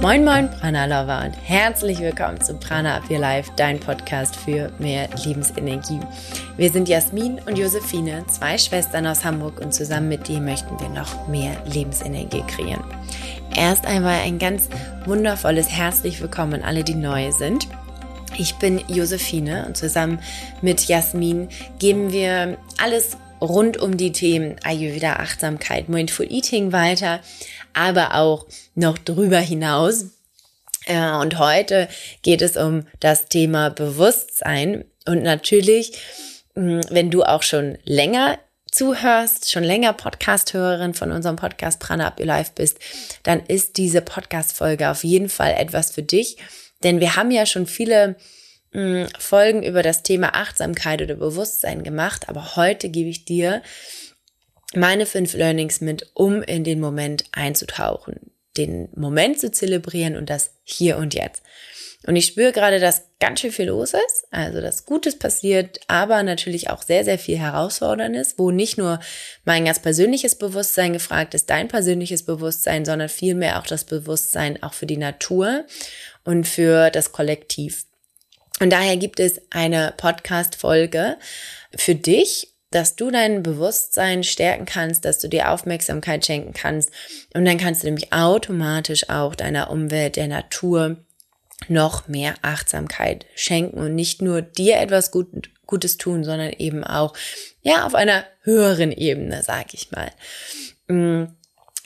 Moin Moin Prana Lover und herzlich willkommen zu Prana Up Your Life, dein Podcast für mehr Lebensenergie. Wir sind Jasmin und Josephine, zwei Schwestern aus Hamburg und zusammen mit dir möchten wir noch mehr Lebensenergie kreieren. Erst einmal ein ganz wundervolles herzlich willkommen an alle, die neu sind. Ich bin Josephine und zusammen mit Jasmin geben wir alles rund um die Themen Ayurveda, Achtsamkeit, Mindful Eating weiter, aber auch noch drüber hinaus. Und heute geht es um das Thema Bewusstsein. Und natürlich, wenn du auch schon länger zuhörst, schon länger Podcast-Hörerin von unserem Podcast Prana Up Your Life bist, dann ist diese Podcast-Folge auf jeden Fall etwas für dich. Denn wir haben ja schon viele Folgen über das Thema Achtsamkeit oder Bewusstsein gemacht, aber heute gebe ich dir meine fünf Learnings mit, um in den Moment einzutauchen, den Moment zu zelebrieren und das hier und jetzt. Und ich spüre gerade, dass ganz schön viel los ist, also dass Gutes passiert, aber natürlich auch sehr, sehr viel Herausfordernis, wo nicht nur mein ganz persönliches Bewusstsein gefragt ist, dein persönliches Bewusstsein, sondern vielmehr auch das Bewusstsein auch für die Natur und für das Kollektiv. Und daher gibt es eine Podcast-Folge für dich, dass du dein Bewusstsein stärken kannst, dass du dir Aufmerksamkeit schenken kannst. Und dann kannst du nämlich automatisch auch deiner Umwelt, der Natur noch mehr Achtsamkeit schenken und nicht nur dir etwas Gut, Gutes tun, sondern eben auch, ja, auf einer höheren Ebene, sag ich mal. Mm,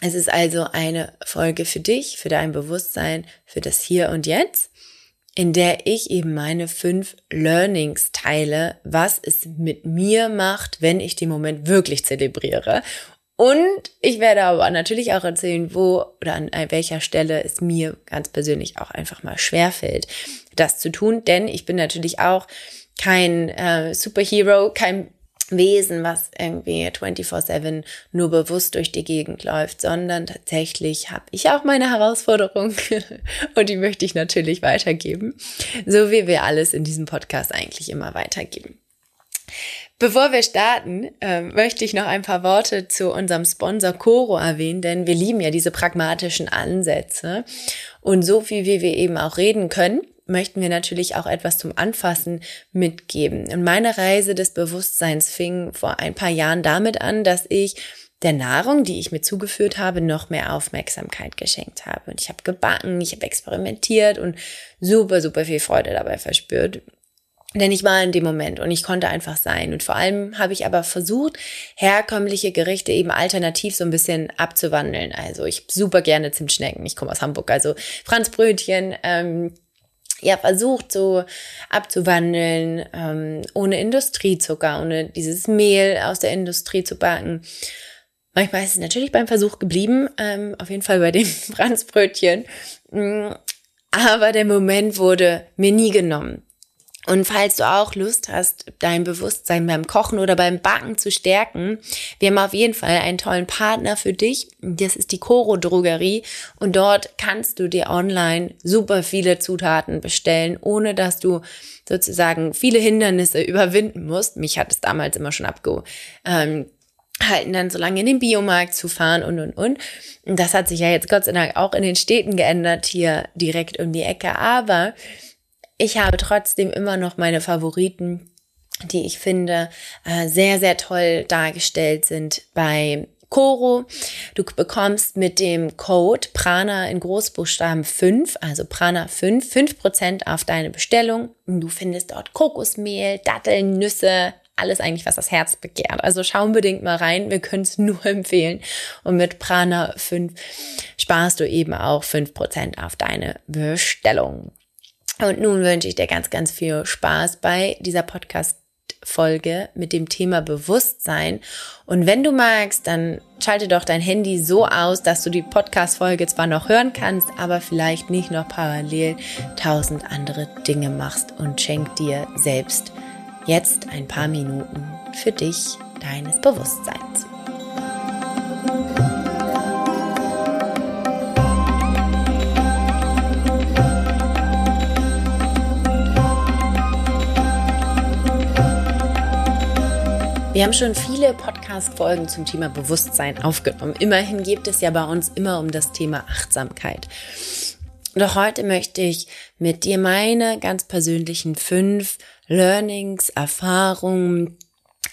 es ist also eine Folge für dich, für dein Bewusstsein, für das Hier und Jetzt in der ich eben meine fünf Learnings teile, was es mit mir macht, wenn ich den Moment wirklich zelebriere. Und ich werde aber natürlich auch erzählen, wo oder an welcher Stelle es mir ganz persönlich auch einfach mal schwerfällt, das zu tun. Denn ich bin natürlich auch kein äh, Superhero, kein Wesen, was irgendwie 24/7 nur bewusst durch die Gegend läuft, sondern tatsächlich habe ich auch meine Herausforderung und die möchte ich natürlich weitergeben, so wie wir alles in diesem Podcast eigentlich immer weitergeben. Bevor wir starten, äh, möchte ich noch ein paar Worte zu unserem Sponsor Coro erwähnen, denn wir lieben ja diese pragmatischen Ansätze und so viel wie wir eben auch reden können, möchten wir natürlich auch etwas zum Anfassen mitgeben. Und meine Reise des Bewusstseins fing vor ein paar Jahren damit an, dass ich der Nahrung, die ich mir zugeführt habe, noch mehr Aufmerksamkeit geschenkt habe. Und ich habe gebacken, ich habe experimentiert und super, super viel Freude dabei verspürt. Denn ich war in dem Moment und ich konnte einfach sein. Und vor allem habe ich aber versucht, herkömmliche Gerichte eben alternativ so ein bisschen abzuwandeln. Also ich super gerne Zimtschnecken. Ich komme aus Hamburg, also Franzbrötchen, ähm, ja, versucht so abzuwandeln, ähm, ohne Industriezucker, ohne dieses Mehl aus der Industrie zu backen. Manchmal ist es natürlich beim Versuch geblieben, ähm, auf jeden Fall bei dem Franzbrötchen. Mm, aber der Moment wurde mir nie genommen. Und falls du auch Lust hast, dein Bewusstsein beim Kochen oder beim Backen zu stärken, wir haben auf jeden Fall einen tollen Partner für dich. Das ist die Coro Drogerie. Und dort kannst du dir online super viele Zutaten bestellen, ohne dass du sozusagen viele Hindernisse überwinden musst. Mich hat es damals immer schon abgehalten, ähm, dann so lange in den Biomarkt zu fahren und, und, und. Und das hat sich ja jetzt Gott sei Dank auch in den Städten geändert, hier direkt um die Ecke. Aber ich habe trotzdem immer noch meine Favoriten, die ich finde äh, sehr, sehr toll dargestellt sind bei Coro. Du bekommst mit dem Code Prana in Großbuchstaben 5, also Prana 5, 5% auf deine Bestellung. Du findest dort Kokosmehl, Datteln, Nüsse, alles eigentlich, was das Herz begehrt. Also schau unbedingt mal rein. Wir können es nur empfehlen. Und mit Prana 5 sparst du eben auch 5% auf deine Bestellung. Und nun wünsche ich dir ganz, ganz viel Spaß bei dieser Podcast Folge mit dem Thema Bewusstsein. Und wenn du magst, dann schalte doch dein Handy so aus, dass du die Podcast-Folge zwar noch hören kannst, aber vielleicht nicht noch parallel tausend andere Dinge machst und schenk dir selbst jetzt ein paar Minuten für dich deines Bewusstseins. Wir haben schon viele Podcast-Folgen zum Thema Bewusstsein aufgenommen. Immerhin geht es ja bei uns immer um das Thema Achtsamkeit. Doch heute möchte ich mit dir meine ganz persönlichen fünf Learnings, Erfahrungen,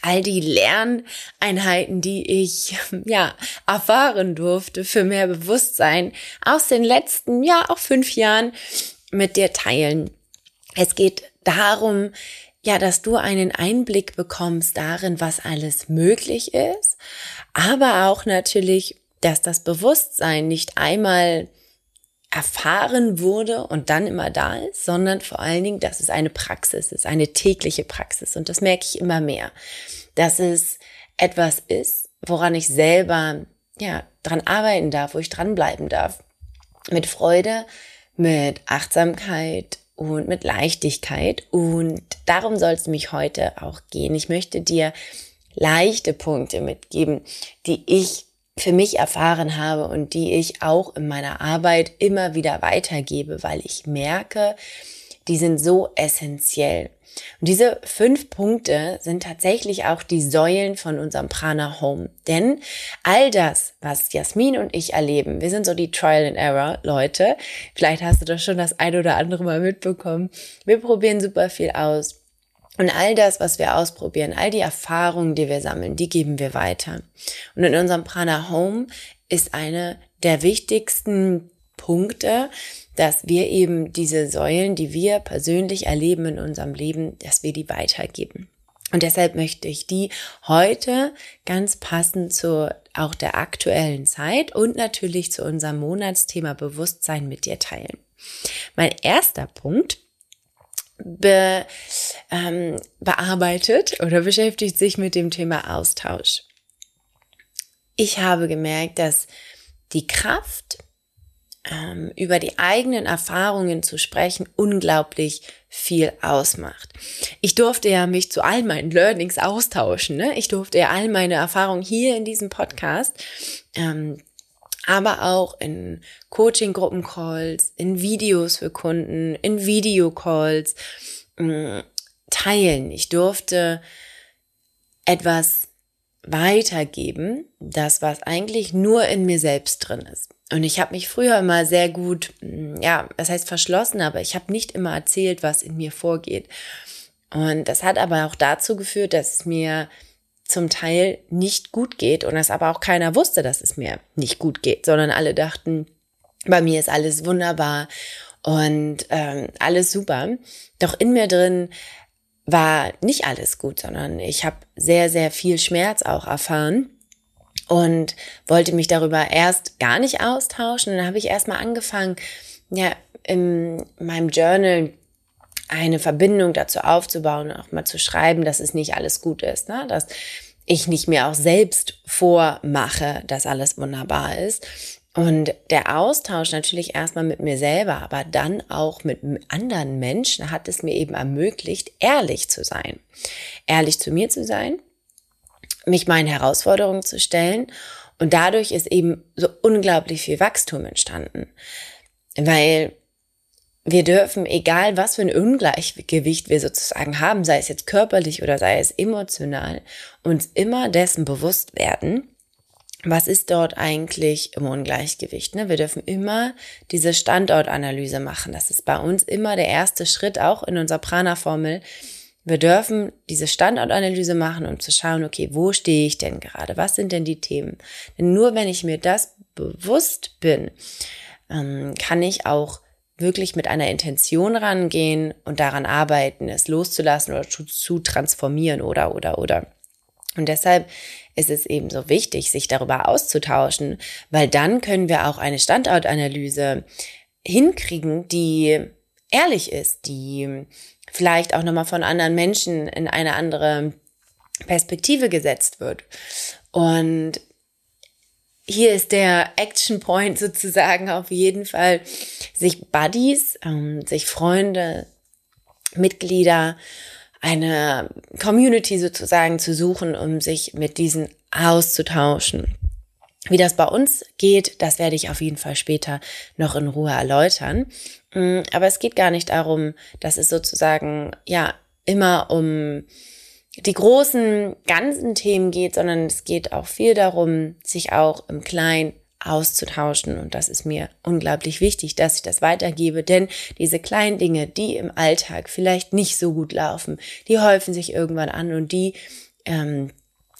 all die Lerneinheiten, die ich ja erfahren durfte für mehr Bewusstsein aus den letzten ja auch fünf Jahren mit dir teilen. Es geht darum, ja, dass du einen Einblick bekommst darin, was alles möglich ist, aber auch natürlich, dass das Bewusstsein nicht einmal erfahren wurde und dann immer da ist, sondern vor allen Dingen, dass es eine Praxis ist, eine tägliche Praxis. Und das merke ich immer mehr, dass es etwas ist, woran ich selber, ja, dran arbeiten darf, wo ich dranbleiben darf. Mit Freude, mit Achtsamkeit und mit Leichtigkeit. Und darum soll es mich heute auch gehen. Ich möchte dir leichte Punkte mitgeben, die ich für mich erfahren habe und die ich auch in meiner Arbeit immer wieder weitergebe, weil ich merke, die sind so essentiell. Und diese fünf Punkte sind tatsächlich auch die Säulen von unserem Prana Home. Denn all das, was Jasmin und ich erleben, wir sind so die Trial and Error Leute. Vielleicht hast du das schon das ein oder andere Mal mitbekommen. Wir probieren super viel aus. Und all das, was wir ausprobieren, all die Erfahrungen, die wir sammeln, die geben wir weiter. Und in unserem Prana Home ist eine der wichtigsten Punkte, dass wir eben diese Säulen, die wir persönlich erleben in unserem Leben, dass wir die weitergeben. Und deshalb möchte ich die heute ganz passend zu auch der aktuellen Zeit und natürlich zu unserem Monatsthema Bewusstsein mit dir teilen. Mein erster Punkt be, ähm, bearbeitet oder beschäftigt sich mit dem Thema Austausch. Ich habe gemerkt, dass die Kraft, ähm, über die eigenen Erfahrungen zu sprechen, unglaublich viel ausmacht. Ich durfte ja mich zu all meinen Learnings austauschen. Ne? Ich durfte ja all meine Erfahrungen hier in diesem Podcast ähm, aber auch in Coaching-Gruppen-Calls, in Videos für Kunden, in Videocalls mm, teilen. Ich durfte etwas weitergeben, das was eigentlich nur in mir selbst drin ist. Und ich habe mich früher immer sehr gut, mm, ja, das heißt verschlossen, aber ich habe nicht immer erzählt, was in mir vorgeht. Und das hat aber auch dazu geführt, dass es mir zum Teil nicht gut geht und es aber auch keiner wusste, dass es mir nicht gut geht, sondern alle dachten, bei mir ist alles wunderbar und ähm, alles super. Doch in mir drin war nicht alles gut, sondern ich habe sehr, sehr viel Schmerz auch erfahren und wollte mich darüber erst gar nicht austauschen. Dann habe ich erstmal angefangen, ja, in meinem Journal eine Verbindung dazu aufzubauen und auch mal zu schreiben, dass es nicht alles gut ist, ne? dass ich nicht mehr auch selbst vormache, dass alles wunderbar ist. Und der Austausch natürlich erstmal mit mir selber, aber dann auch mit anderen Menschen hat es mir eben ermöglicht, ehrlich zu sein. Ehrlich zu mir zu sein, mich meinen Herausforderungen zu stellen. Und dadurch ist eben so unglaublich viel Wachstum entstanden. Weil wir dürfen, egal was für ein Ungleichgewicht wir sozusagen haben, sei es jetzt körperlich oder sei es emotional, uns immer dessen bewusst werden, was ist dort eigentlich im Ungleichgewicht. Ne? Wir dürfen immer diese Standortanalyse machen. Das ist bei uns immer der erste Schritt, auch in unserer Prana-Formel. Wir dürfen diese Standortanalyse machen, um zu schauen, okay, wo stehe ich denn gerade? Was sind denn die Themen? Denn nur wenn ich mir das bewusst bin, ähm, kann ich auch wirklich mit einer Intention rangehen und daran arbeiten, es loszulassen oder zu, zu transformieren oder, oder, oder. Und deshalb ist es eben so wichtig, sich darüber auszutauschen, weil dann können wir auch eine Standortanalyse hinkriegen, die ehrlich ist, die vielleicht auch nochmal von anderen Menschen in eine andere Perspektive gesetzt wird. Und hier ist der Action Point sozusagen auf jeden Fall, sich Buddies, ähm, sich Freunde, Mitglieder, eine Community sozusagen zu suchen, um sich mit diesen auszutauschen. Wie das bei uns geht, das werde ich auf jeden Fall später noch in Ruhe erläutern. Mm, aber es geht gar nicht darum, dass es sozusagen, ja, immer um die großen ganzen Themen geht, sondern es geht auch viel darum, sich auch im Kleinen auszutauschen. Und das ist mir unglaublich wichtig, dass ich das weitergebe, denn diese kleinen Dinge, die im Alltag vielleicht nicht so gut laufen, die häufen sich irgendwann an und die ähm,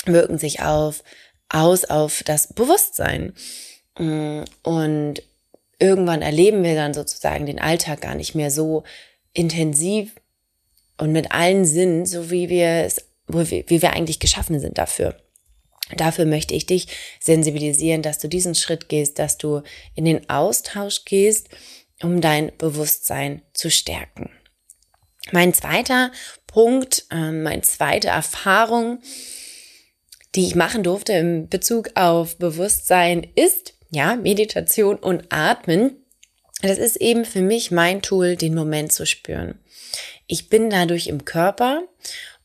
wirken sich auf, aus auf das Bewusstsein. Mm, und irgendwann erleben wir dann sozusagen den Alltag gar nicht mehr so intensiv und mit allen Sinnen, so wie wir es, wie wir eigentlich geschaffen sind dafür. Dafür möchte ich dich sensibilisieren, dass du diesen Schritt gehst, dass du in den Austausch gehst, um dein Bewusstsein zu stärken. Mein zweiter Punkt, äh, meine zweite Erfahrung, die ich machen durfte im Bezug auf Bewusstsein ist, ja, Meditation und Atmen. Das ist eben für mich mein Tool, den Moment zu spüren. Ich bin dadurch im Körper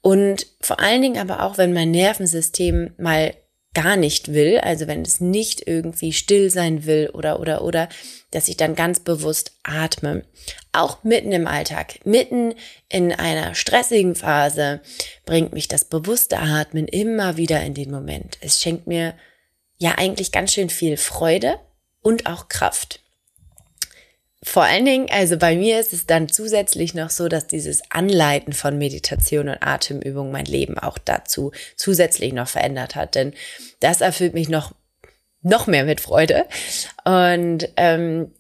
und vor allen Dingen aber auch, wenn mein Nervensystem mal gar nicht will, also wenn es nicht irgendwie still sein will oder oder oder, dass ich dann ganz bewusst atme. Auch mitten im Alltag, mitten in einer stressigen Phase bringt mich das bewusste Atmen immer wieder in den Moment. Es schenkt mir ja eigentlich ganz schön viel Freude und auch Kraft. Vor allen Dingen, also bei mir ist es dann zusätzlich noch so, dass dieses Anleiten von Meditation und Atemübung mein Leben auch dazu zusätzlich noch verändert hat. Denn das erfüllt mich noch, noch mehr mit Freude. Und ähm,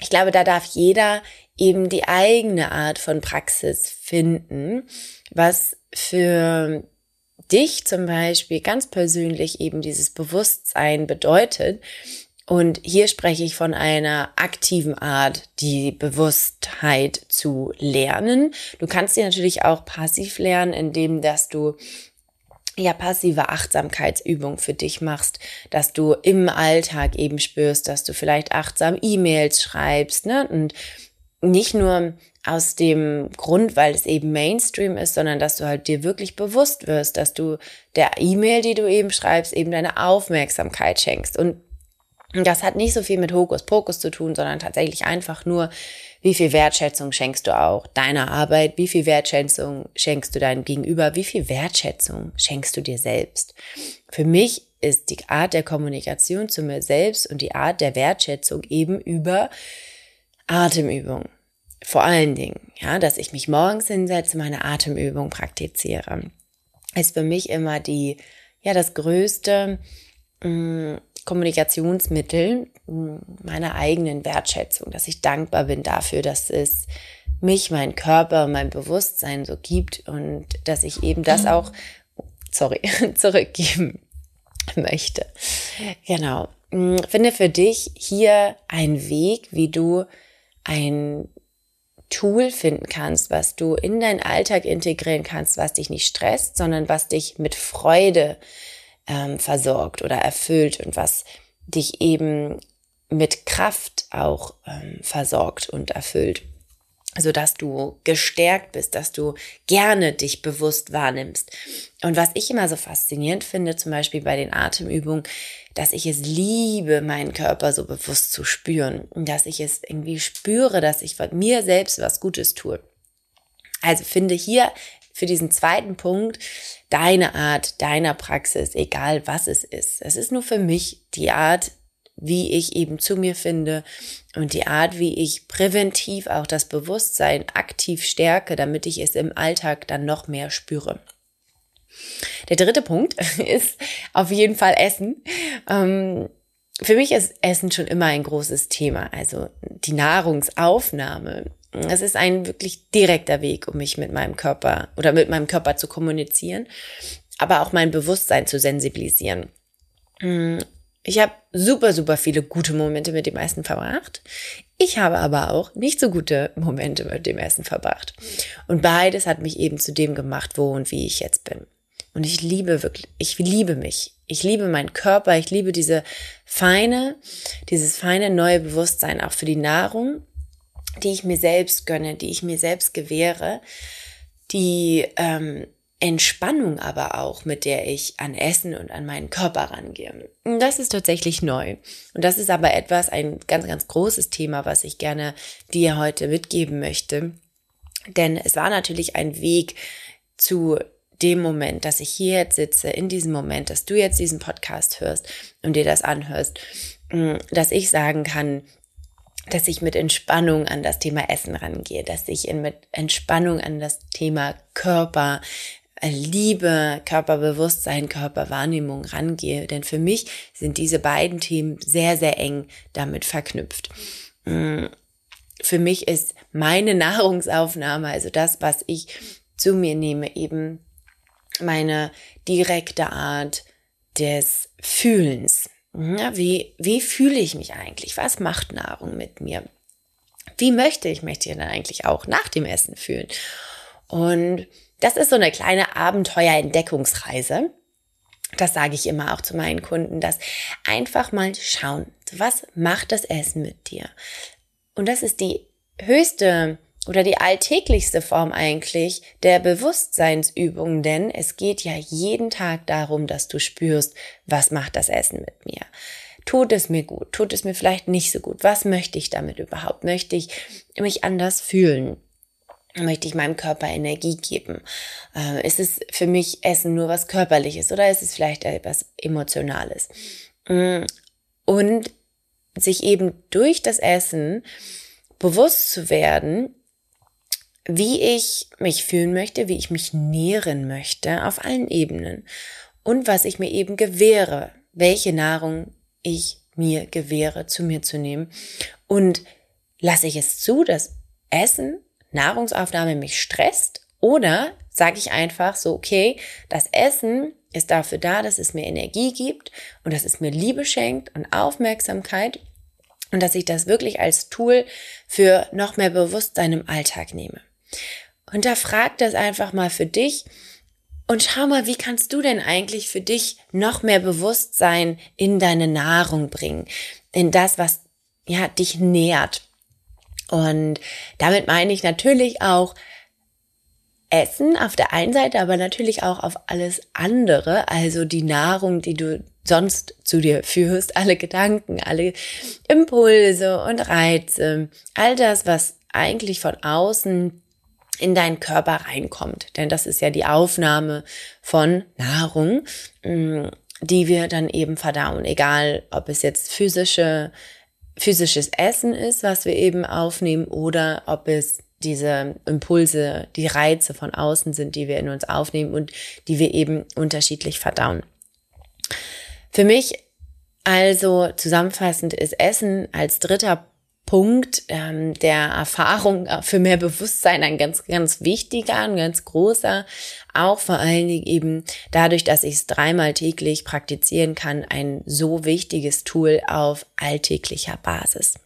ich glaube, da darf jeder eben die eigene Art von Praxis finden, was für dich zum Beispiel ganz persönlich eben dieses Bewusstsein bedeutet und hier spreche ich von einer aktiven Art, die Bewusstheit zu lernen. Du kannst sie natürlich auch passiv lernen, indem dass du ja passive Achtsamkeitsübung für dich machst, dass du im Alltag eben spürst, dass du vielleicht achtsam E-Mails schreibst, ne? Und nicht nur aus dem Grund, weil es eben Mainstream ist, sondern dass du halt dir wirklich bewusst wirst, dass du der E-Mail, die du eben schreibst, eben deine Aufmerksamkeit schenkst. Und das hat nicht so viel mit Hokuspokus zu tun, sondern tatsächlich einfach nur, wie viel Wertschätzung schenkst du auch deiner Arbeit, wie viel Wertschätzung schenkst du deinem Gegenüber, wie viel Wertschätzung schenkst du dir selbst. Für mich ist die Art der Kommunikation zu mir selbst und die Art der Wertschätzung eben über Atemübung. Vor allen Dingen, ja, dass ich mich morgens hinsetze, meine Atemübung praktiziere, ist für mich immer die, ja, das größte, mh, mm, Kommunikationsmittel meiner eigenen Wertschätzung, dass ich dankbar bin dafür, dass es mich, mein Körper, mein Bewusstsein so gibt und dass ich eben das mhm. auch, sorry, zurückgeben möchte. Genau. Finde für dich hier einen Weg, wie du ein Tool finden kannst, was du in deinen Alltag integrieren kannst, was dich nicht stresst, sondern was dich mit Freude ähm, versorgt oder erfüllt und was dich eben mit Kraft auch ähm, versorgt und erfüllt, so dass du gestärkt bist, dass du gerne dich bewusst wahrnimmst. Und was ich immer so faszinierend finde, zum Beispiel bei den Atemübungen, dass ich es liebe, meinen Körper so bewusst zu spüren, dass ich es irgendwie spüre, dass ich mir selbst was Gutes tue. Also finde hier für diesen zweiten Punkt deine Art, deiner Praxis, egal was es ist. Es ist nur für mich die Art, wie ich eben zu mir finde und die Art, wie ich präventiv auch das Bewusstsein aktiv stärke, damit ich es im Alltag dann noch mehr spüre. Der dritte Punkt ist auf jeden Fall Essen. Ähm, für mich ist Essen schon immer ein großes Thema, also die Nahrungsaufnahme es ist ein wirklich direkter Weg, um mich mit meinem Körper oder mit meinem Körper zu kommunizieren, aber auch mein Bewusstsein zu sensibilisieren. Mm, ich habe super, super viele gute Momente mit dem Essen verbracht. Ich habe aber auch nicht so gute Momente mit dem Essen verbracht. Und beides hat mich eben zu dem gemacht, wo und wie ich jetzt bin. Und ich liebe wirklich, ich liebe mich. Ich liebe meinen Körper. Ich liebe diese feine, dieses feine neue Bewusstsein auch für die Nahrung die ich mir selbst gönne, die ich mir selbst gewähre, die ähm, Entspannung aber auch, mit der ich an Essen und an meinen Körper rangehe. Das ist tatsächlich neu. Und das ist aber etwas, ein ganz, ganz großes Thema, was ich gerne dir heute mitgeben möchte. Denn es war natürlich ein Weg zu dem Moment, dass ich hier jetzt sitze, in diesem Moment, dass du jetzt diesen Podcast hörst und dir das anhörst, mm, dass ich sagen kann, dass ich mit Entspannung an das Thema Essen rangehe, dass ich mit Entspannung an das Thema Körper, äh, Liebe, Körperbewusstsein, Körperwahrnehmung rangehe. Denn für mich sind diese beiden Themen sehr, sehr eng damit verknüpft. Mm, für mich ist meine Nahrungsaufnahme, also das, was ich zu mir nehme, eben meine direkte Art des Fühlens. Ja, wie, wie fühle ich mich eigentlich? Was macht Nahrung mit mir? Wie möchte ich mich denn eigentlich auch nach dem Essen fühlen? Und das ist so eine kleine Abenteuerentdeckungsreise. Das sage ich immer auch zu meinen Kunden, dass einfach mal schauen, was macht das Essen mit dir? Und das ist die höchste oder die alltäglichste Form eigentlich der Bewusstseinsübung, denn es geht ja jeden Tag darum, dass du spürst, was macht das Essen mit mir. Tut es mir gut? Tut es mir vielleicht nicht so gut? Was möchte ich damit überhaupt? Möchte ich mich anders fühlen? Möchte ich meinem Körper Energie geben? Äh, ist es für mich Essen nur was Körperliches oder ist es vielleicht etwas Emotionales? Mm, und sich eben durch das Essen bewusst zu werden, wie ich mich fühlen möchte, wie ich mich nähren möchte auf allen Ebenen. Und was ich mir eben gewähre, welche Nahrung ich mir gewähre, zu mir zu nehmen. Und lasse ich es zu, dass Essen, Nahrungsaufnahme mich stresst? Oder sage ich einfach so, okay, das Essen ist dafür da, dass es mir Energie gibt und dass es mir Liebe schenkt und Aufmerksamkeit und dass ich das wirklich als Tool für noch mehr Bewusstsein im Alltag nehme. Und da frag das einfach mal für dich und schau mal, wie kannst du denn eigentlich für dich noch mehr Bewusstsein in deine Nahrung bringen, in das, was ja dich nährt. Und damit meine ich natürlich auch Essen auf der einen Seite, aber natürlich auch auf alles andere, also die Nahrung, die du sonst zu dir führst, alle Gedanken, alle Impulse und Reize, all das, was eigentlich von außen in deinen Körper reinkommt. Denn das ist ja die Aufnahme von Nahrung, mm, die wir dann eben verdauen. Egal, ob es jetzt physische, physisches Essen ist, was wir eben aufnehmen, oder ob es diese Impulse, die Reize von außen sind, die wir in uns aufnehmen und die wir eben unterschiedlich verdauen. Für mich also zusammenfassend ist Essen als dritter Punkt ähm, der Erfahrung äh, für mehr Bewusstsein ein ganz, ganz wichtiger, ein ganz großer. Auch vor allen Dingen eben dadurch, dass ich es dreimal täglich praktizieren kann, ein so wichtiges Tool auf alltäglicher Basis.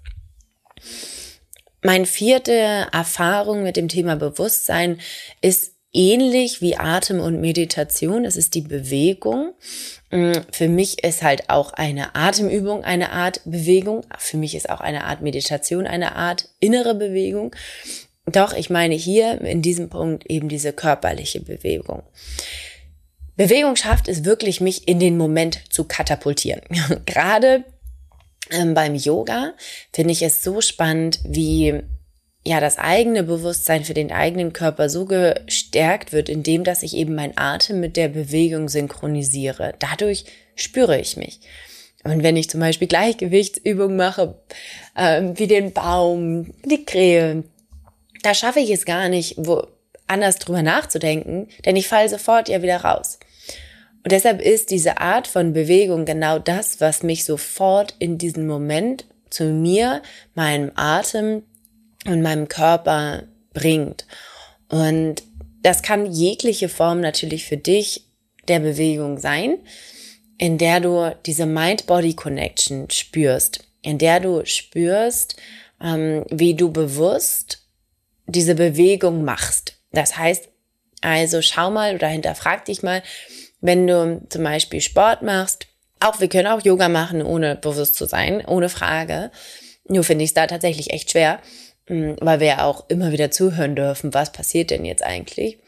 Meine vierte Erfahrung mit dem Thema Bewusstsein ist ähnlich wie Atem und Meditation. Es ist die Bewegung. Mm, für mich ist halt auch eine Atemübung eine Art Bewegung. Für mich ist auch eine Art Meditation eine Art innere Bewegung. Doch ich meine hier in diesem Punkt eben diese körperliche Bewegung. Bewegung schafft es wirklich, mich in den Moment zu katapultieren. Gerade ähm, beim Yoga finde ich es so spannend, wie ja das eigene Bewusstsein für den eigenen Körper so gestärkt wird, indem dass ich eben mein Atem mit der Bewegung synchronisiere. Dadurch spüre ich mich. Und wenn ich zum Beispiel Gleichgewichtsübungen mache, ähm, wie den Baum, die Krähe, da schaffe ich es gar nicht, wo anders drüber nachzudenken, denn ich falle sofort ja wieder raus. Und deshalb ist diese Art von Bewegung genau das, was mich sofort in diesen Moment zu mir, meinem Atem und meinem Körper bringt. Und das kann jegliche Form natürlich für dich der Bewegung sein, in der du diese Mind-Body-Connection spürst, in der du spürst, ähm, wie du bewusst diese Bewegung machst. Das heißt, also schau mal oder hinterfrag dich mal, wenn du zum Beispiel Sport machst, auch wir können auch Yoga machen, ohne bewusst zu sein, ohne Frage. Nur finde ich es da tatsächlich echt schwer. Mm, weil wir ja auch immer wieder zuhören dürfen, was passiert denn jetzt eigentlich.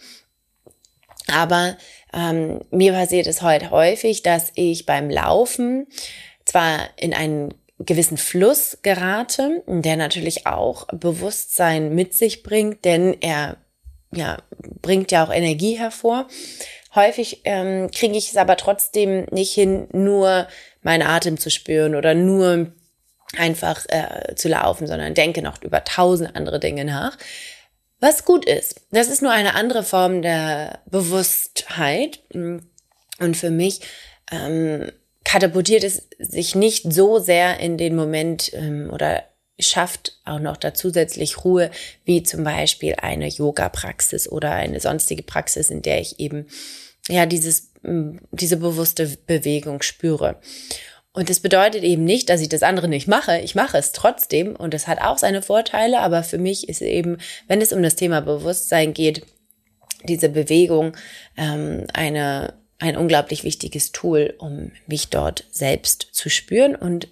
Aber ähm, mir passiert es heute häufig, dass ich beim Laufen zwar in einen gewissen Fluss gerate, der natürlich auch Bewusstsein mit sich bringt, denn er ja, bringt ja auch Energie hervor. Häufig ähm, kriege ich es aber trotzdem nicht hin, nur meinen Atem zu spüren oder nur einfach äh, zu laufen, sondern denke noch über tausend andere Dinge nach. Was gut ist. Das ist nur eine andere Form der Bewusstheit. Und für mich ähm, katapultiert es sich nicht so sehr in den Moment ähm, oder schafft auch noch da zusätzlich Ruhe, wie zum Beispiel eine Yoga-Praxis oder eine sonstige Praxis, in der ich eben ja dieses, diese bewusste Bewegung spüre. Und das bedeutet eben nicht, dass ich das andere nicht mache. Ich mache es trotzdem und das hat auch seine Vorteile, aber für mich ist eben, wenn es um das Thema Bewusstsein geht, diese Bewegung ähm, eine, ein unglaublich wichtiges Tool, um mich dort selbst zu spüren und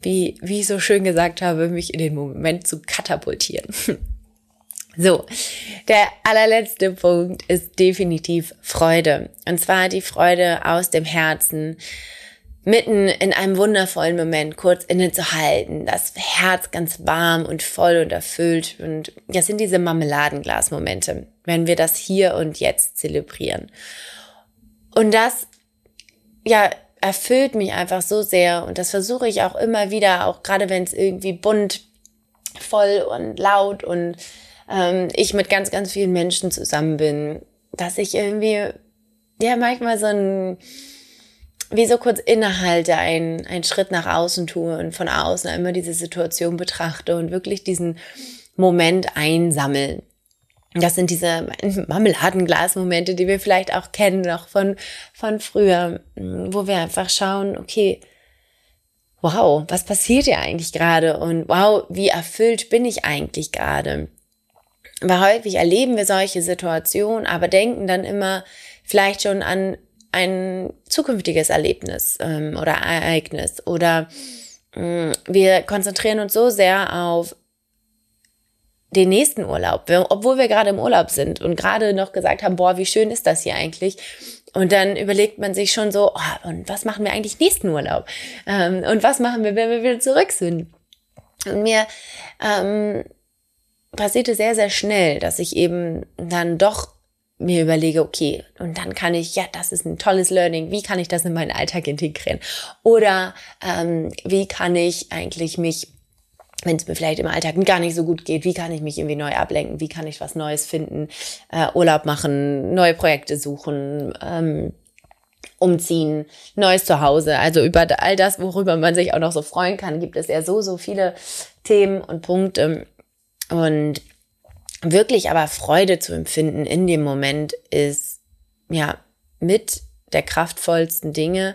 wie, wie ich so schön gesagt habe, mich in den Moment zu katapultieren. So, der allerletzte Punkt ist definitiv Freude. Und zwar die Freude aus dem Herzen, mitten in einem wundervollen Moment kurz innezuhalten, das Herz ganz warm und voll und erfüllt. Und das sind diese Marmeladenglas-Momente, wenn wir das hier und jetzt zelebrieren. Und das, ja, erfüllt mich einfach so sehr und das versuche ich auch immer wieder, auch gerade wenn es irgendwie bunt, voll und laut und ähm, ich mit ganz, ganz vielen Menschen zusammen bin, dass ich irgendwie, ja, manchmal so ein, wie so kurz innehalte, einen, einen Schritt nach außen tue und von außen immer diese Situation betrachte und wirklich diesen Moment einsammeln. Das sind diese Marmeladenglas-Momente, die wir vielleicht auch kennen, noch von, von früher, wo wir einfach schauen, okay, wow, was passiert hier eigentlich gerade? Und wow, wie erfüllt bin ich eigentlich gerade? Weil häufig erleben wir solche Situationen, aber denken dann immer vielleicht schon an ein zukünftiges Erlebnis ähm, oder Ereignis oder äh, wir konzentrieren uns so sehr auf den nächsten Urlaub, obwohl wir gerade im Urlaub sind und gerade noch gesagt haben, boah, wie schön ist das hier eigentlich. Und dann überlegt man sich schon so, oh, und was machen wir eigentlich nächsten Urlaub? Ähm, und was machen wir, wenn wir wieder zurück sind? Und mir ähm, passierte sehr, sehr schnell, dass ich eben dann doch mir überlege, okay, und dann kann ich, ja, das ist ein tolles Learning, wie kann ich das in meinen Alltag integrieren? Oder ähm, wie kann ich eigentlich mich, wenn es mir vielleicht im Alltag gar nicht so gut geht, wie kann ich mich irgendwie neu ablenken? Wie kann ich was Neues finden? Äh, Urlaub machen, neue Projekte suchen, ähm, umziehen, neues Zuhause. Also über all das, worüber man sich auch noch so freuen kann, gibt es ja so, so viele Themen und Punkte. Und wirklich aber Freude zu empfinden in dem Moment ist ja mit der kraftvollsten Dinge,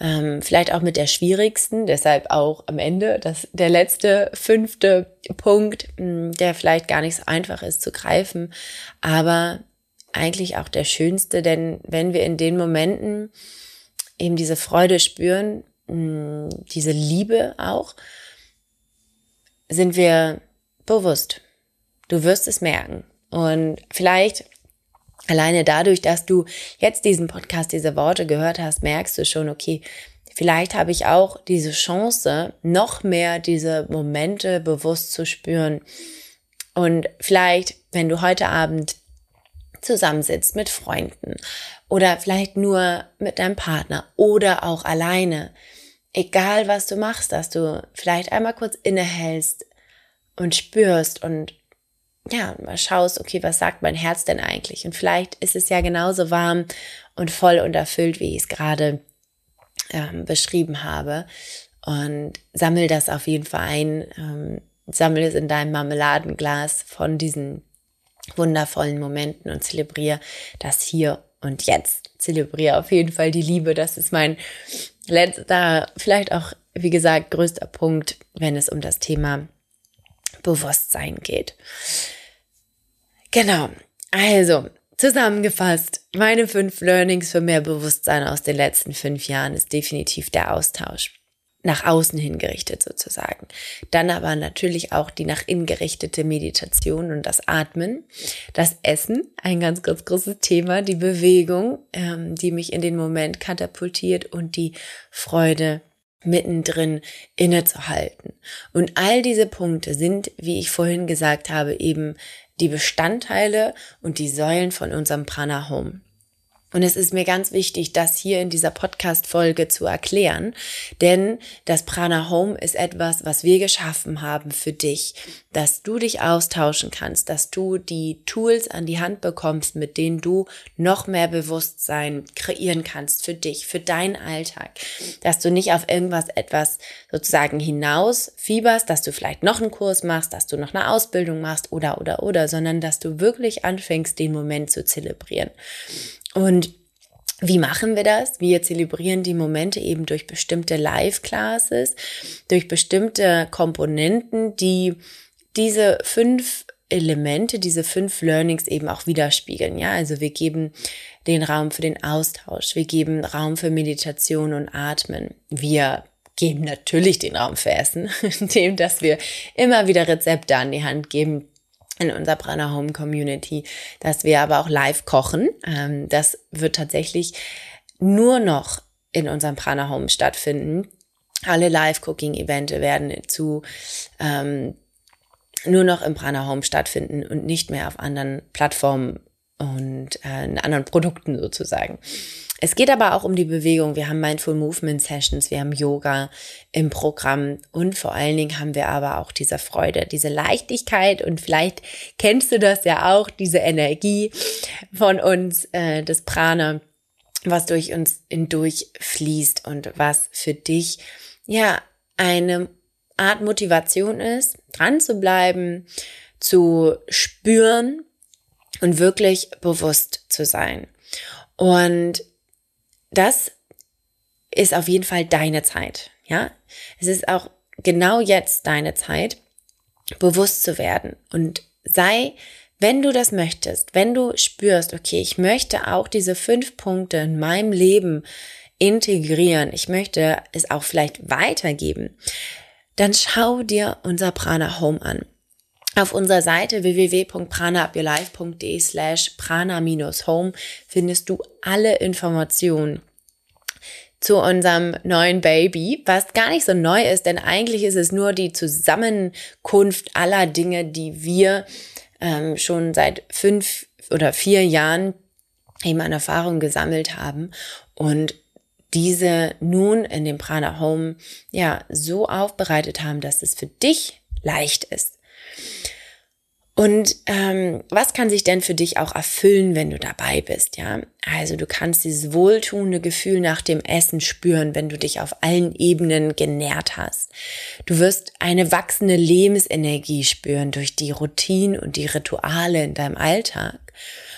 ähm, vielleicht auch mit der schwierigsten, deshalb auch am Ende das, der letzte, fünfte Punkt, hm, der vielleicht gar nicht so einfach ist zu greifen, aber eigentlich auch der schönste, denn wenn wir in den Momenten eben diese Freude spüren, hm, diese Liebe auch, sind wir bewusst. Du wirst es merken. Und vielleicht alleine dadurch, dass du jetzt diesen Podcast, diese Worte gehört hast, merkst du schon, okay, vielleicht habe ich auch diese Chance, noch mehr diese Momente bewusst zu spüren. Und vielleicht, wenn du heute Abend zusammensitzt mit Freunden oder vielleicht nur mit deinem Partner oder auch alleine, egal was du machst, dass du vielleicht einmal kurz innehältst und spürst und ja, mal schaust, okay, was sagt mein Herz denn eigentlich? Und vielleicht ist es ja genauso warm und voll und erfüllt, wie ich es gerade ähm, beschrieben habe. Und sammel das auf jeden Fall ein. Ähm, sammel es in deinem Marmeladenglas von diesen wundervollen Momenten und zelebriere das hier und jetzt. Zelebriere auf jeden Fall die Liebe. Das ist mein letzter, vielleicht auch, wie gesagt, größter Punkt, wenn es um das Thema Bewusstsein geht. Genau. Also, zusammengefasst, meine fünf Learnings für mehr Bewusstsein aus den letzten fünf Jahren ist definitiv der Austausch. Nach außen hingerichtet sozusagen. Dann aber natürlich auch die nach innen gerichtete Meditation und das Atmen. Das Essen, ein ganz, ganz großes Thema. Die Bewegung, ähm, die mich in den Moment katapultiert und die Freude mittendrin innezuhalten. Und all diese Punkte sind, wie ich vorhin gesagt habe, eben die Bestandteile und die Säulen von unserem Prana Home. Und es ist mir ganz wichtig, das hier in dieser Podcast-Folge zu erklären, denn das Prana Home ist etwas, was wir geschaffen haben für dich, dass du dich austauschen kannst, dass du die Tools an die Hand bekommst, mit denen du noch mehr Bewusstsein kreieren kannst für dich, für deinen Alltag, dass du nicht auf irgendwas etwas sozusagen hinaus fieberst, dass du vielleicht noch einen Kurs machst, dass du noch eine Ausbildung machst oder, oder, oder, sondern dass du wirklich anfängst, den Moment zu zelebrieren. Und wie machen wir das? Wir zelebrieren die Momente eben durch bestimmte Live-Classes, durch bestimmte Komponenten, die diese fünf Elemente, diese fünf Learnings eben auch widerspiegeln. Ja, also wir geben den Raum für den Austausch. Wir geben Raum für Meditation und Atmen. Wir geben natürlich den Raum für Essen, indem, dass wir immer wieder Rezepte an die Hand geben, in unserer Prana Home Community, dass wir aber auch live kochen. Ähm, das wird tatsächlich nur noch in unserem Prana Home stattfinden. Alle Live-Cooking-Evente werden zu ähm, nur noch im Prana Home stattfinden und nicht mehr auf anderen Plattformen und äh, anderen Produkten sozusagen. Es geht aber auch um die Bewegung. Wir haben Mindful Movement Sessions, wir haben Yoga im Programm und vor allen Dingen haben wir aber auch diese Freude, diese Leichtigkeit und vielleicht kennst du das ja auch, diese Energie von uns, äh, das Prana, was durch uns hindurch fließt und was für dich ja eine Art Motivation ist, dran zu bleiben, zu spüren und wirklich bewusst zu sein. Und das ist auf jeden Fall deine Zeit. Ja, es ist auch genau jetzt deine Zeit, bewusst zu werden und sei, wenn du das möchtest, wenn du spürst, okay, ich möchte auch diese fünf Punkte in meinem Leben integrieren, ich möchte es auch vielleicht weitergeben, dann schau dir unser Prana Home an. Auf unserer Seite www.pranaupyourlife.de slash prana-home findest du alle Informationen zu unserem neuen Baby, was gar nicht so neu ist, denn eigentlich ist es nur die Zusammenkunft aller Dinge, die wir ähm, schon seit fünf oder vier Jahren eben an Erfahrung gesammelt haben und diese nun in dem Prana Home ja so aufbereitet haben, dass es für dich leicht ist. Und ähm, was kann sich denn für dich auch erfüllen, wenn du dabei bist? Ja, also du kannst dieses wohltuende Gefühl nach dem Essen spüren, wenn du dich auf allen Ebenen genährt hast. Du wirst eine wachsende Lebensenergie spüren durch die Routinen und die Rituale in deinem Alltag.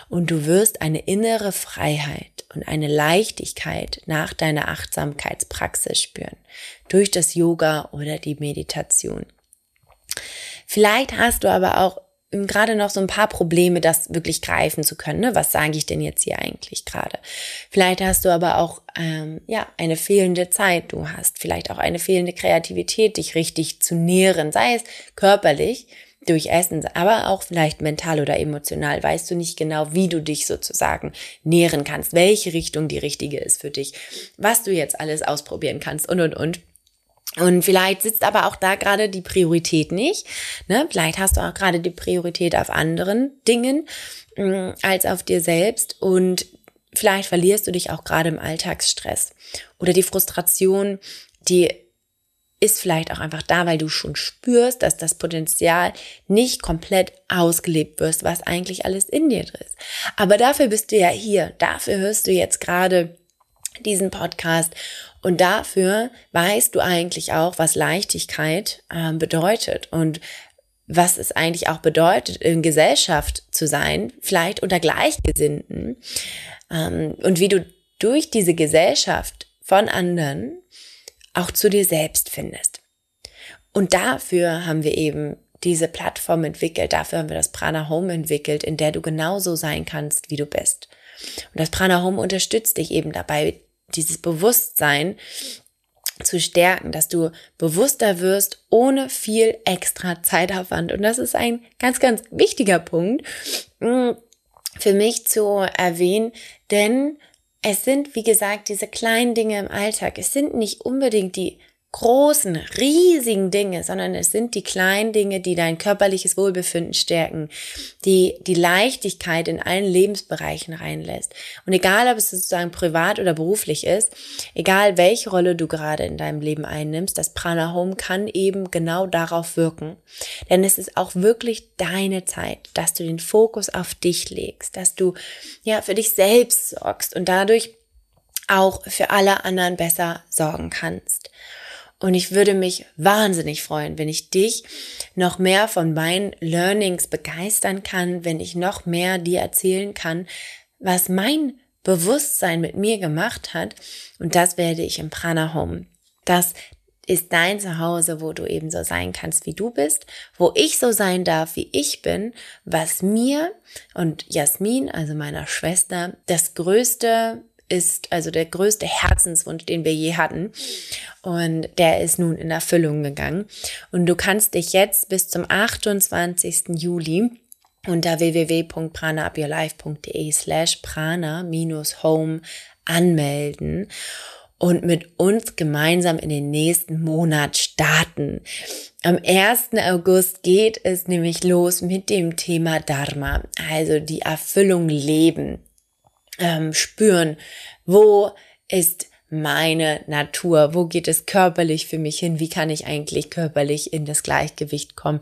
Und du wirst eine innere Freiheit und eine Leichtigkeit nach deiner Achtsamkeitspraxis spüren durch das Yoga oder die Meditation. Vielleicht hast du aber auch gerade noch so ein paar Probleme, das wirklich greifen zu können. Ne? Was sage ich denn jetzt hier eigentlich gerade? Vielleicht hast du aber auch ähm, ja eine fehlende Zeit. Du hast vielleicht auch eine fehlende Kreativität, dich richtig zu nähren, sei es körperlich durch Essen, aber auch vielleicht mental oder emotional. Weißt du nicht genau, wie du dich sozusagen nähren kannst, welche Richtung die richtige ist für dich, was du jetzt alles ausprobieren kannst und und und. Und vielleicht sitzt aber auch da gerade die Priorität nicht. Ne? Vielleicht hast du auch gerade die Priorität auf anderen Dingen mm, als auf dir selbst. Und vielleicht verlierst du dich auch gerade im Alltagsstress. Oder die Frustration, die ist vielleicht auch einfach da, weil du schon spürst, dass das Potenzial nicht komplett ausgelebt wirst, was eigentlich alles in dir ist. Aber dafür bist du ja hier. Dafür hörst du jetzt gerade diesen Podcast und dafür weißt du eigentlich auch, was Leichtigkeit äh, bedeutet und was es eigentlich auch bedeutet, in Gesellschaft zu sein, vielleicht unter Gleichgesinnten ähm, und wie du durch diese Gesellschaft von anderen auch zu dir selbst findest. Und dafür haben wir eben diese Plattform entwickelt, dafür haben wir das Prana Home entwickelt, in der du genauso sein kannst, wie du bist. Und das Prana Home unterstützt dich eben dabei, dieses Bewusstsein zu stärken, dass du bewusster wirst ohne viel extra Zeitaufwand. Und das ist ein ganz, ganz wichtiger Punkt mm, für mich zu erwähnen, denn es sind, wie gesagt, diese kleinen Dinge im Alltag. Es sind nicht unbedingt die großen, riesigen Dinge, sondern es sind die kleinen Dinge, die dein körperliches Wohlbefinden stärken, die die Leichtigkeit in allen Lebensbereichen reinlässt. Und egal, ob es sozusagen privat oder beruflich ist, egal welche Rolle du gerade in deinem Leben einnimmst, das Prana Home kann eben genau darauf wirken. Denn es ist auch wirklich deine Zeit, dass du den Fokus auf dich legst, dass du ja für dich selbst sorgst und dadurch auch für alle anderen besser sorgen kannst. Und ich würde mich wahnsinnig freuen, wenn ich dich noch mehr von meinen Learnings begeistern kann, wenn ich noch mehr dir erzählen kann, was mein Bewusstsein mit mir gemacht hat. Und das werde ich im Prana Home. Das ist dein Zuhause, wo du eben so sein kannst, wie du bist, wo ich so sein darf, wie ich bin, was mir und Jasmin, also meiner Schwester, das größte ist also der größte Herzenswunsch, den wir je hatten. Und der ist nun in Erfüllung gegangen. Und du kannst dich jetzt bis zum 28. Juli unter www.pranaupyourlife.de slash prana-home anmelden und mit uns gemeinsam in den nächsten Monat starten. Am 1. August geht es nämlich los mit dem Thema Dharma, also die Erfüllung leben ähm, spüren, wo ist meine Natur, wo geht es körperlich für mich hin, wie kann ich eigentlich körperlich in das Gleichgewicht kommen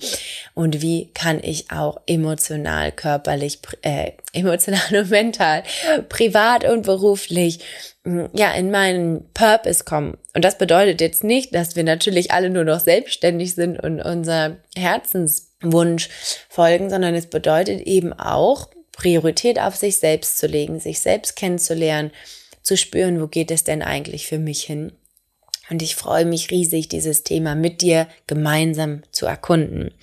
und wie kann ich auch emotional, körperlich, äh, emotional und mental, privat und beruflich mm, ja in meinen Purpose kommen. Und das bedeutet jetzt nicht, dass wir natürlich alle nur noch selbstständig sind und unser Herzenswunsch folgen, sondern es bedeutet eben auch, Priorität auf sich selbst zu legen, sich selbst kennenzulernen, zu spüren, wo geht es denn eigentlich für mich hin. Und ich freue mich riesig, dieses Thema mit dir gemeinsam zu erkunden.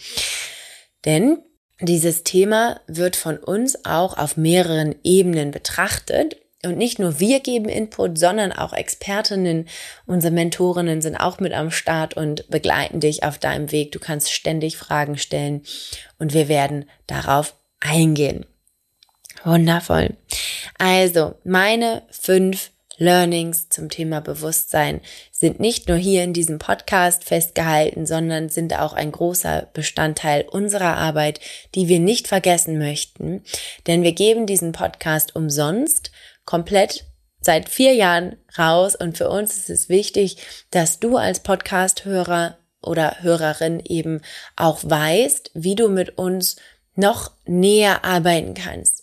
Denn dieses Thema wird von uns auch auf mehreren Ebenen betrachtet. Und nicht nur wir geben Input, sondern auch Expertinnen, unsere Mentorinnen sind auch mit am Start und begleiten dich auf deinem Weg. Du kannst ständig Fragen stellen und wir werden darauf eingehen. Wundervoll. Also, meine fünf Learnings zum Thema Bewusstsein sind nicht nur hier in diesem Podcast festgehalten, sondern sind auch ein großer Bestandteil unserer Arbeit, die wir nicht vergessen möchten. Denn wir geben diesen Podcast umsonst komplett seit vier Jahren raus und für uns ist es wichtig, dass du als Podcast-Hörer oder Hörerin eben auch weißt, wie du mit uns noch näher arbeiten kannst.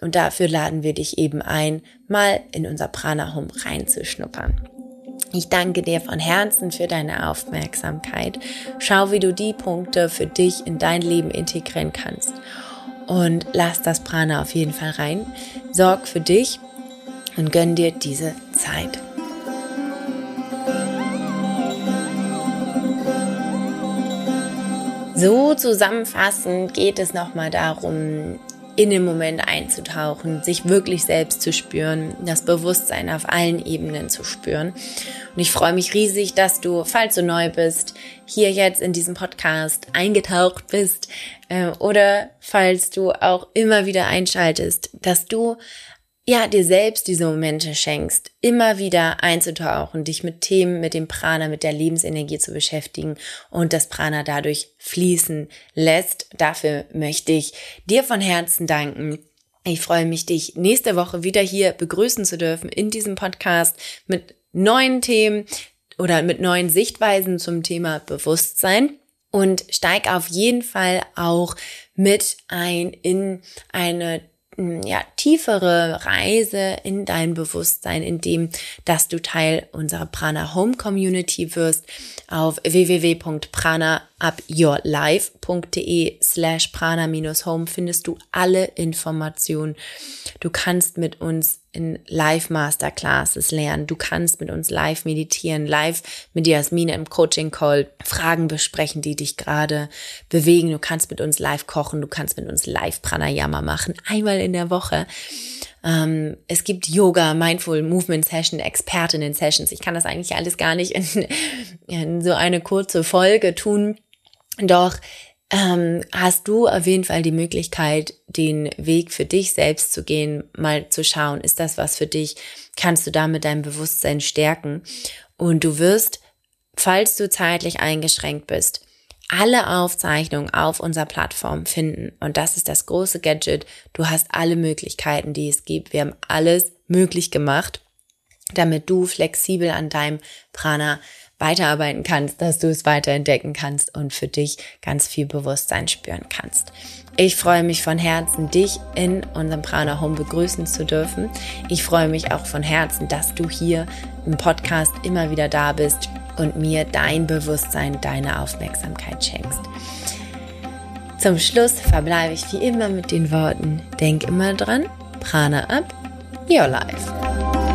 Und dafür laden wir dich eben ein, mal in unser Prana Home reinzuschnuppern. Ich danke dir von Herzen für deine Aufmerksamkeit. Schau, wie du die Punkte für dich in dein Leben integrieren kannst. Und lass das Prana auf jeden Fall rein. Sorg für dich und gönn dir diese Zeit. So zusammenfassend geht es nochmal darum, in den Moment einzutauchen, sich wirklich selbst zu spüren, das Bewusstsein auf allen Ebenen zu spüren. Und ich freue mich riesig, dass du, falls du neu bist, hier jetzt in diesem Podcast eingetaucht bist äh, oder falls du auch immer wieder einschaltest, dass du ja, dir selbst diese Momente schenkst, immer wieder einzutauchen, dich mit Themen, mit dem Prana, mit der Lebensenergie zu beschäftigen und das Prana dadurch fließen lässt. Dafür möchte ich dir von Herzen danken. Ich freue mich, dich nächste Woche wieder hier begrüßen zu dürfen in diesem Podcast mit neuen Themen oder mit neuen Sichtweisen zum Thema Bewusstsein und steig auf jeden Fall auch mit ein in eine ja, tiefere Reise in dein Bewusstsein, indem dass du Teil unserer Prana Home Community wirst auf www.pranaupyourlife.de slash prana-home findest du alle Informationen. Du kannst mit uns in Live-Masterclasses lernen. Du kannst mit uns live meditieren, live mit Jasmine im Coaching-Call Fragen besprechen, die dich gerade bewegen. Du kannst mit uns live kochen, du kannst mit uns live Pranayama machen, einmal in der Woche. Ähm, es gibt Yoga, Mindful Movement Session, Expertinnen Sessions. Ich kann das eigentlich alles gar nicht in, in so eine kurze Folge tun. Doch ähm, hast du auf jeden Fall die Möglichkeit, den Weg für dich selbst zu gehen, mal zu schauen, ist das was für dich? Kannst du damit dein Bewusstsein stärken? Und du wirst falls du zeitlich eingeschränkt bist, alle Aufzeichnungen auf unserer Plattform finden. Und das ist das große Gadget. Du hast alle Möglichkeiten, die es gibt. Wir haben alles möglich gemacht, damit du flexibel an deinem Prana weiterarbeiten kannst, dass du es weiterentdecken kannst und für dich ganz viel Bewusstsein spüren kannst. Ich freue mich von Herzen, dich in unserem Prana Home begrüßen zu dürfen. Ich freue mich auch von Herzen, dass du hier im Podcast immer wieder da bist und mir dein Bewusstsein, deine Aufmerksamkeit schenkst. Zum Schluss verbleibe ich wie immer mit den Worten, denk immer dran, Prana ab, your life.